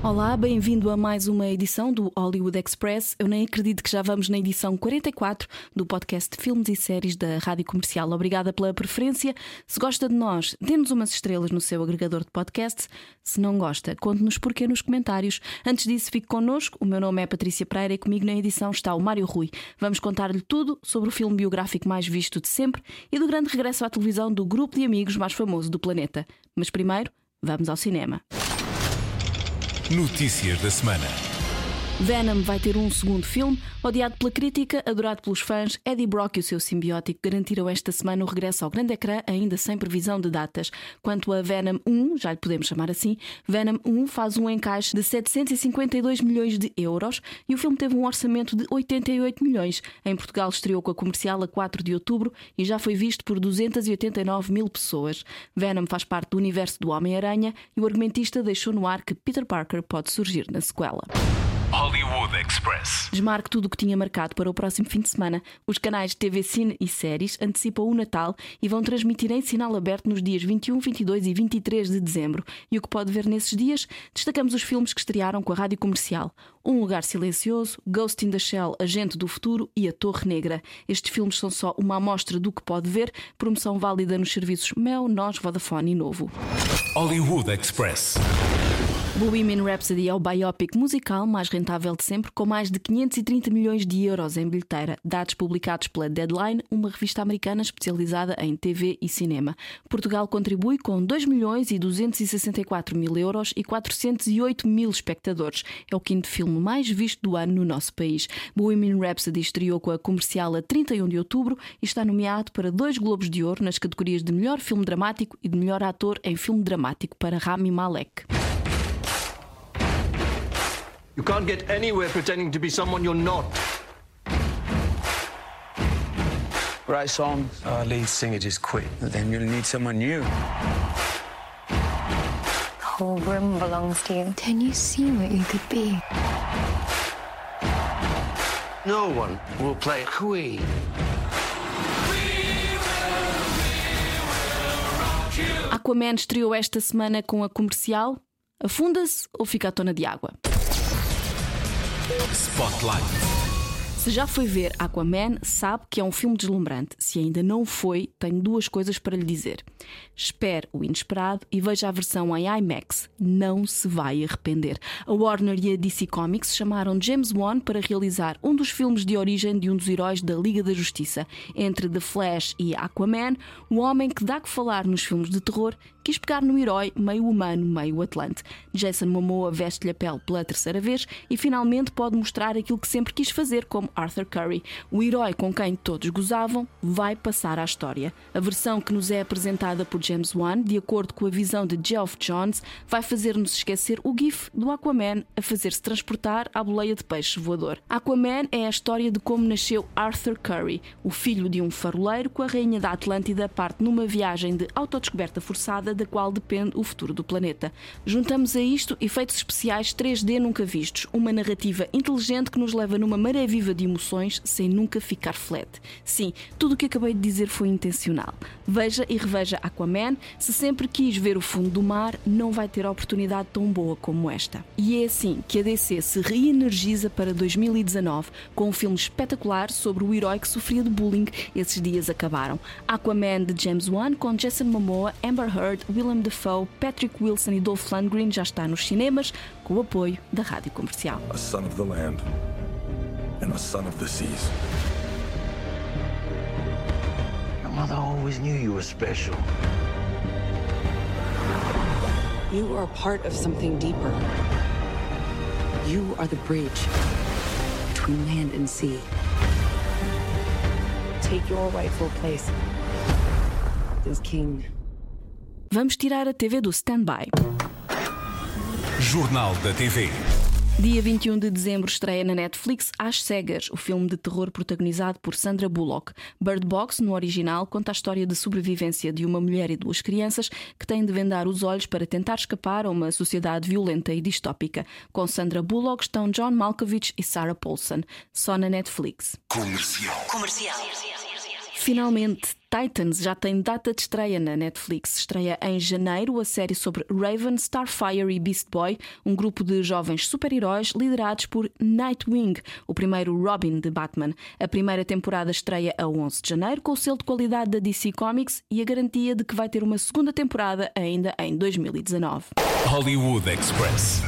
Olá, bem-vindo a mais uma edição do Hollywood Express. Eu nem acredito que já vamos na edição 44 do podcast de Filmes e Séries da Rádio Comercial. Obrigada pela preferência. Se gosta de nós, dê-nos umas estrelas no seu agregador de podcasts. Se não gosta, conte-nos porquê nos comentários. Antes disso, fique connosco. O meu nome é Patrícia Pereira e comigo na edição está o Mário Rui. Vamos contar-lhe tudo sobre o filme biográfico mais visto de sempre e do grande regresso à televisão do grupo de amigos mais famoso do planeta. Mas primeiro, vamos ao cinema. Notícias da semana. Venom vai ter um segundo filme. Odiado pela crítica, adorado pelos fãs, Eddie Brock e o seu simbiótico garantiram esta semana o regresso ao grande ecrã, ainda sem previsão de datas. Quanto a Venom 1, já lhe podemos chamar assim, Venom 1 faz um encaixe de 752 milhões de euros e o filme teve um orçamento de 88 milhões. Em Portugal estreou com a comercial a 4 de outubro e já foi visto por 289 mil pessoas. Venom faz parte do universo do Homem-Aranha e o argumentista deixou no ar que Peter Parker pode surgir na sequela. Hollywood Express. Desmarque tudo o que tinha marcado para o próximo fim de semana. Os canais de TV Cine e Séries antecipam o Natal e vão transmitir em sinal aberto nos dias 21, 22 e 23 de dezembro. E o que pode ver nesses dias? Destacamos os filmes que estrearam com a rádio comercial: Um Lugar Silencioso, Ghost in the Shell, Agente do Futuro e A Torre Negra. Estes filmes são só uma amostra do que pode ver, promoção válida nos serviços Mel, Nós, Vodafone e Novo. Hollywood Express. Bohemian Rhapsody é o biopic musical mais rentável de sempre, com mais de 530 milhões de euros em bilheteira, dados publicados pela Deadline, uma revista americana especializada em TV e cinema. Portugal contribui com 2 milhões e 264 mil euros e 408 mil espectadores. É o quinto filme mais visto do ano no nosso país. Bohemian Rhapsody estreou com a comercial a 31 de outubro e está nomeado para dois Globos de Ouro nas categorias de melhor filme dramático e de melhor ator em filme dramático para Rami Malek. You can't get anywhere pretending to be someone you're not. Write songs. Our lead singer just quit. Then you'll need someone new. The whole room belongs to you. Can you see what you could be? No one will play Queen. Aquaman estreou esta semana com a comercial. Afunda-se ou fica à tona de água? Spotlight. Se já foi ver Aquaman, sabe que é um filme deslumbrante. Se ainda não foi, tenho duas coisas para lhe dizer. Espere o inesperado e veja a versão em IMAX. Não se vai arrepender. A Warner e a DC Comics chamaram James Wan para realizar um dos filmes de origem de um dos heróis da Liga da Justiça. Entre The Flash e Aquaman, o homem que dá que falar nos filmes de terror quis pegar no herói meio humano, meio atlante. Jason Momoa veste-lhe a pele pela terceira vez e finalmente pode mostrar aquilo que sempre quis fazer, como Arthur Curry. O herói com quem todos gozavam vai passar à história. A versão que nos é apresentada por James Wan, de acordo com a visão de Geoff Johns, vai fazer-nos esquecer o gif do Aquaman a fazer-se transportar à boleia de peixe voador. Aquaman é a história de como nasceu Arthur Curry, o filho de um faroleiro com a rainha da Atlântida, parte numa viagem de autodescoberta forçada da qual depende o futuro do planeta. Juntamos a isto efeitos especiais 3D nunca vistos, uma narrativa inteligente que nos leva numa maré viva de emoções sem nunca ficar flat. Sim, tudo o que acabei de dizer foi intencional. Veja e reveja Aquaman. Se sempre quis ver o fundo do mar, não vai ter oportunidade tão boa como esta. E é assim que a DC se reenergiza para 2019 com um filme espetacular sobre o herói que sofria de bullying. Esses dias acabaram. Aquaman de James Wan com Jason Momoa, Amber Heard, Willem Dafoe, Patrick Wilson e Dolph Lundgren já está nos cinemas com o apoio da Rádio Comercial. A son of the land and a son of the seas. Your mother always knew you were special. You are part of something deeper. You are the bridge between land and sea. Take your rightful place as king. Vamos tirar a TV do stand-by. Jornal da TV. Dia 21 de dezembro estreia na Netflix Às Cegas, o filme de terror protagonizado por Sandra Bullock. Bird Box, no original, conta a história de sobrevivência de uma mulher e duas crianças que têm de vendar os olhos para tentar escapar a uma sociedade violenta e distópica. Com Sandra Bullock estão John Malkovich e Sarah Paulson. Só na Netflix. Comercial. Finalmente, Titans já tem data de estreia na Netflix. Estreia em janeiro a série sobre Raven, Starfire e Beast Boy, um grupo de jovens super-heróis liderados por Nightwing, o primeiro Robin de Batman. A primeira temporada estreia a 11 de janeiro com o selo de qualidade da DC Comics e a garantia de que vai ter uma segunda temporada ainda em 2019. Hollywood Express.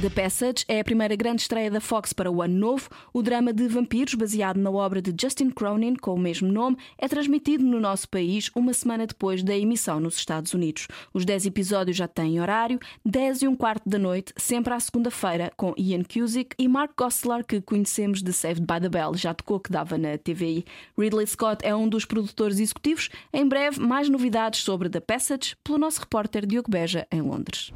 The Passage é a primeira grande estreia da Fox para o ano novo. O drama de vampiros, baseado na obra de Justin Cronin, com o mesmo nome, é transmitido no nosso país uma semana depois da emissão nos Estados Unidos. Os 10 episódios já têm horário, 10 e um quarto da noite, sempre à segunda-feira, com Ian Cusick e Mark Goslar, que conhecemos de Saved by the Bell, já tocou que dava na TVI. Ridley Scott é um dos produtores executivos. Em breve, mais novidades sobre The Passage pelo nosso repórter Diogo Beja, em Londres.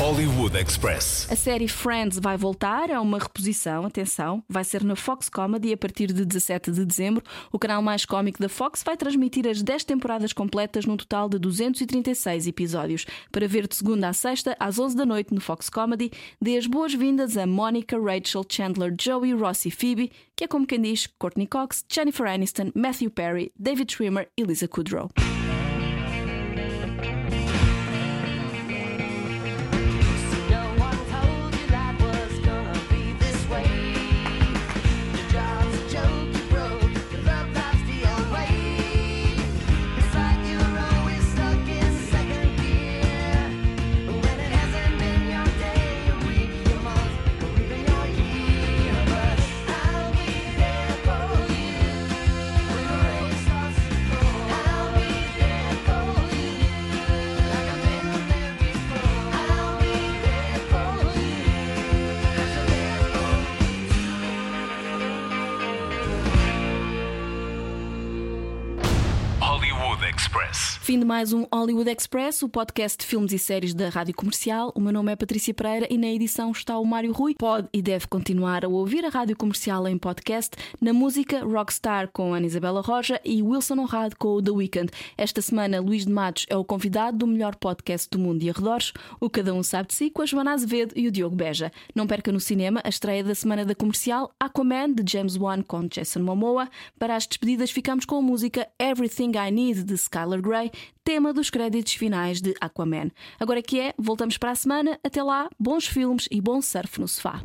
Hollywood Express. A série Friends vai voltar, é uma reposição, atenção, vai ser na Fox Comedy a partir de 17 de dezembro. O canal mais cómico da Fox vai transmitir as 10 temporadas completas num total de 236 episódios. Para ver de segunda a sexta, às 11 da noite no Fox Comedy, dê as boas-vindas a Monica, Rachel, Chandler, Joey, Ross e Phoebe, que é como quem diz Courtney Cox, Jennifer Aniston, Matthew Perry, David Schwimmer e Lisa Kudrow. Express. Fim de mais um Hollywood Express, o podcast de filmes e séries da Rádio Comercial. O meu nome é Patrícia Pereira e na edição está o Mário Rui. Pode e deve continuar a ouvir a Rádio Comercial em podcast, na música Rockstar com Ana Isabela Roja e Wilson Honrado com o The Weeknd. Esta semana, Luís de Matos é o convidado do melhor podcast do mundo e arredores, o Cada Um Sabe de Si, com a Joana Azevedo e o Diogo Beja. Não perca no cinema a estreia da semana da comercial Aquaman de James Wan com Jason Momoa. Para as despedidas, ficamos com a música Everything I Need de Skylar Grey, tema dos créditos finais de Aquaman. Agora que é, voltamos para a semana. Até lá, bons filmes e bom surf no sofá.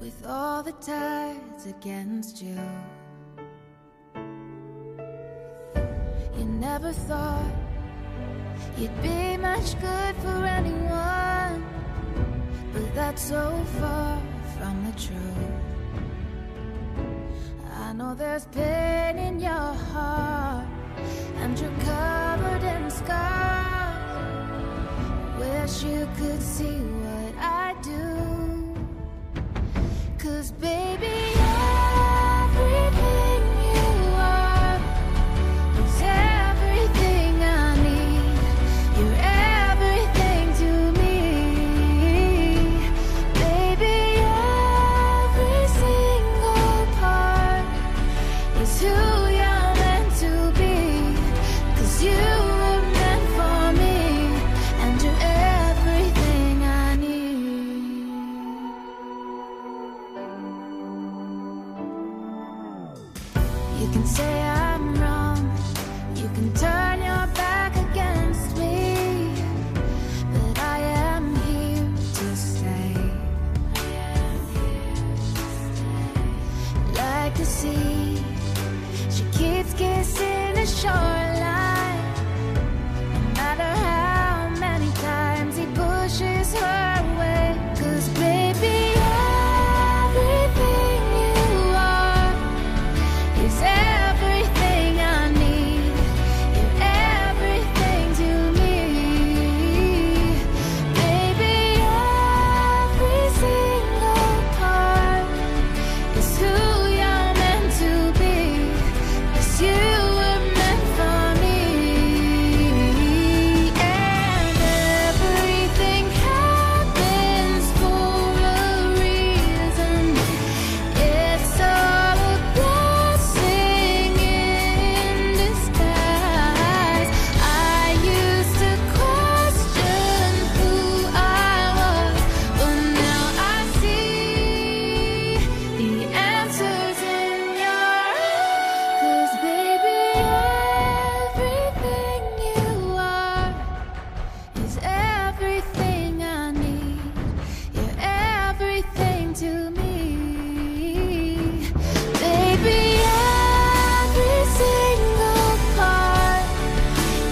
With all the tides against you. You never thought you'd be much good for anyone, but that's so far from the truth. I know there's pain in your heart, and you're covered in scars. Wish you could see what I do. Cause, baby,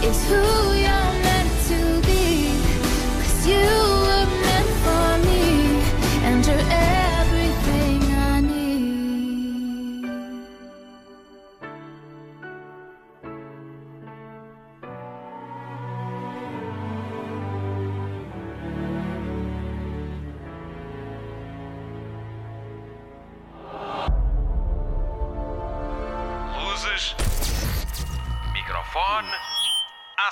Too who you are.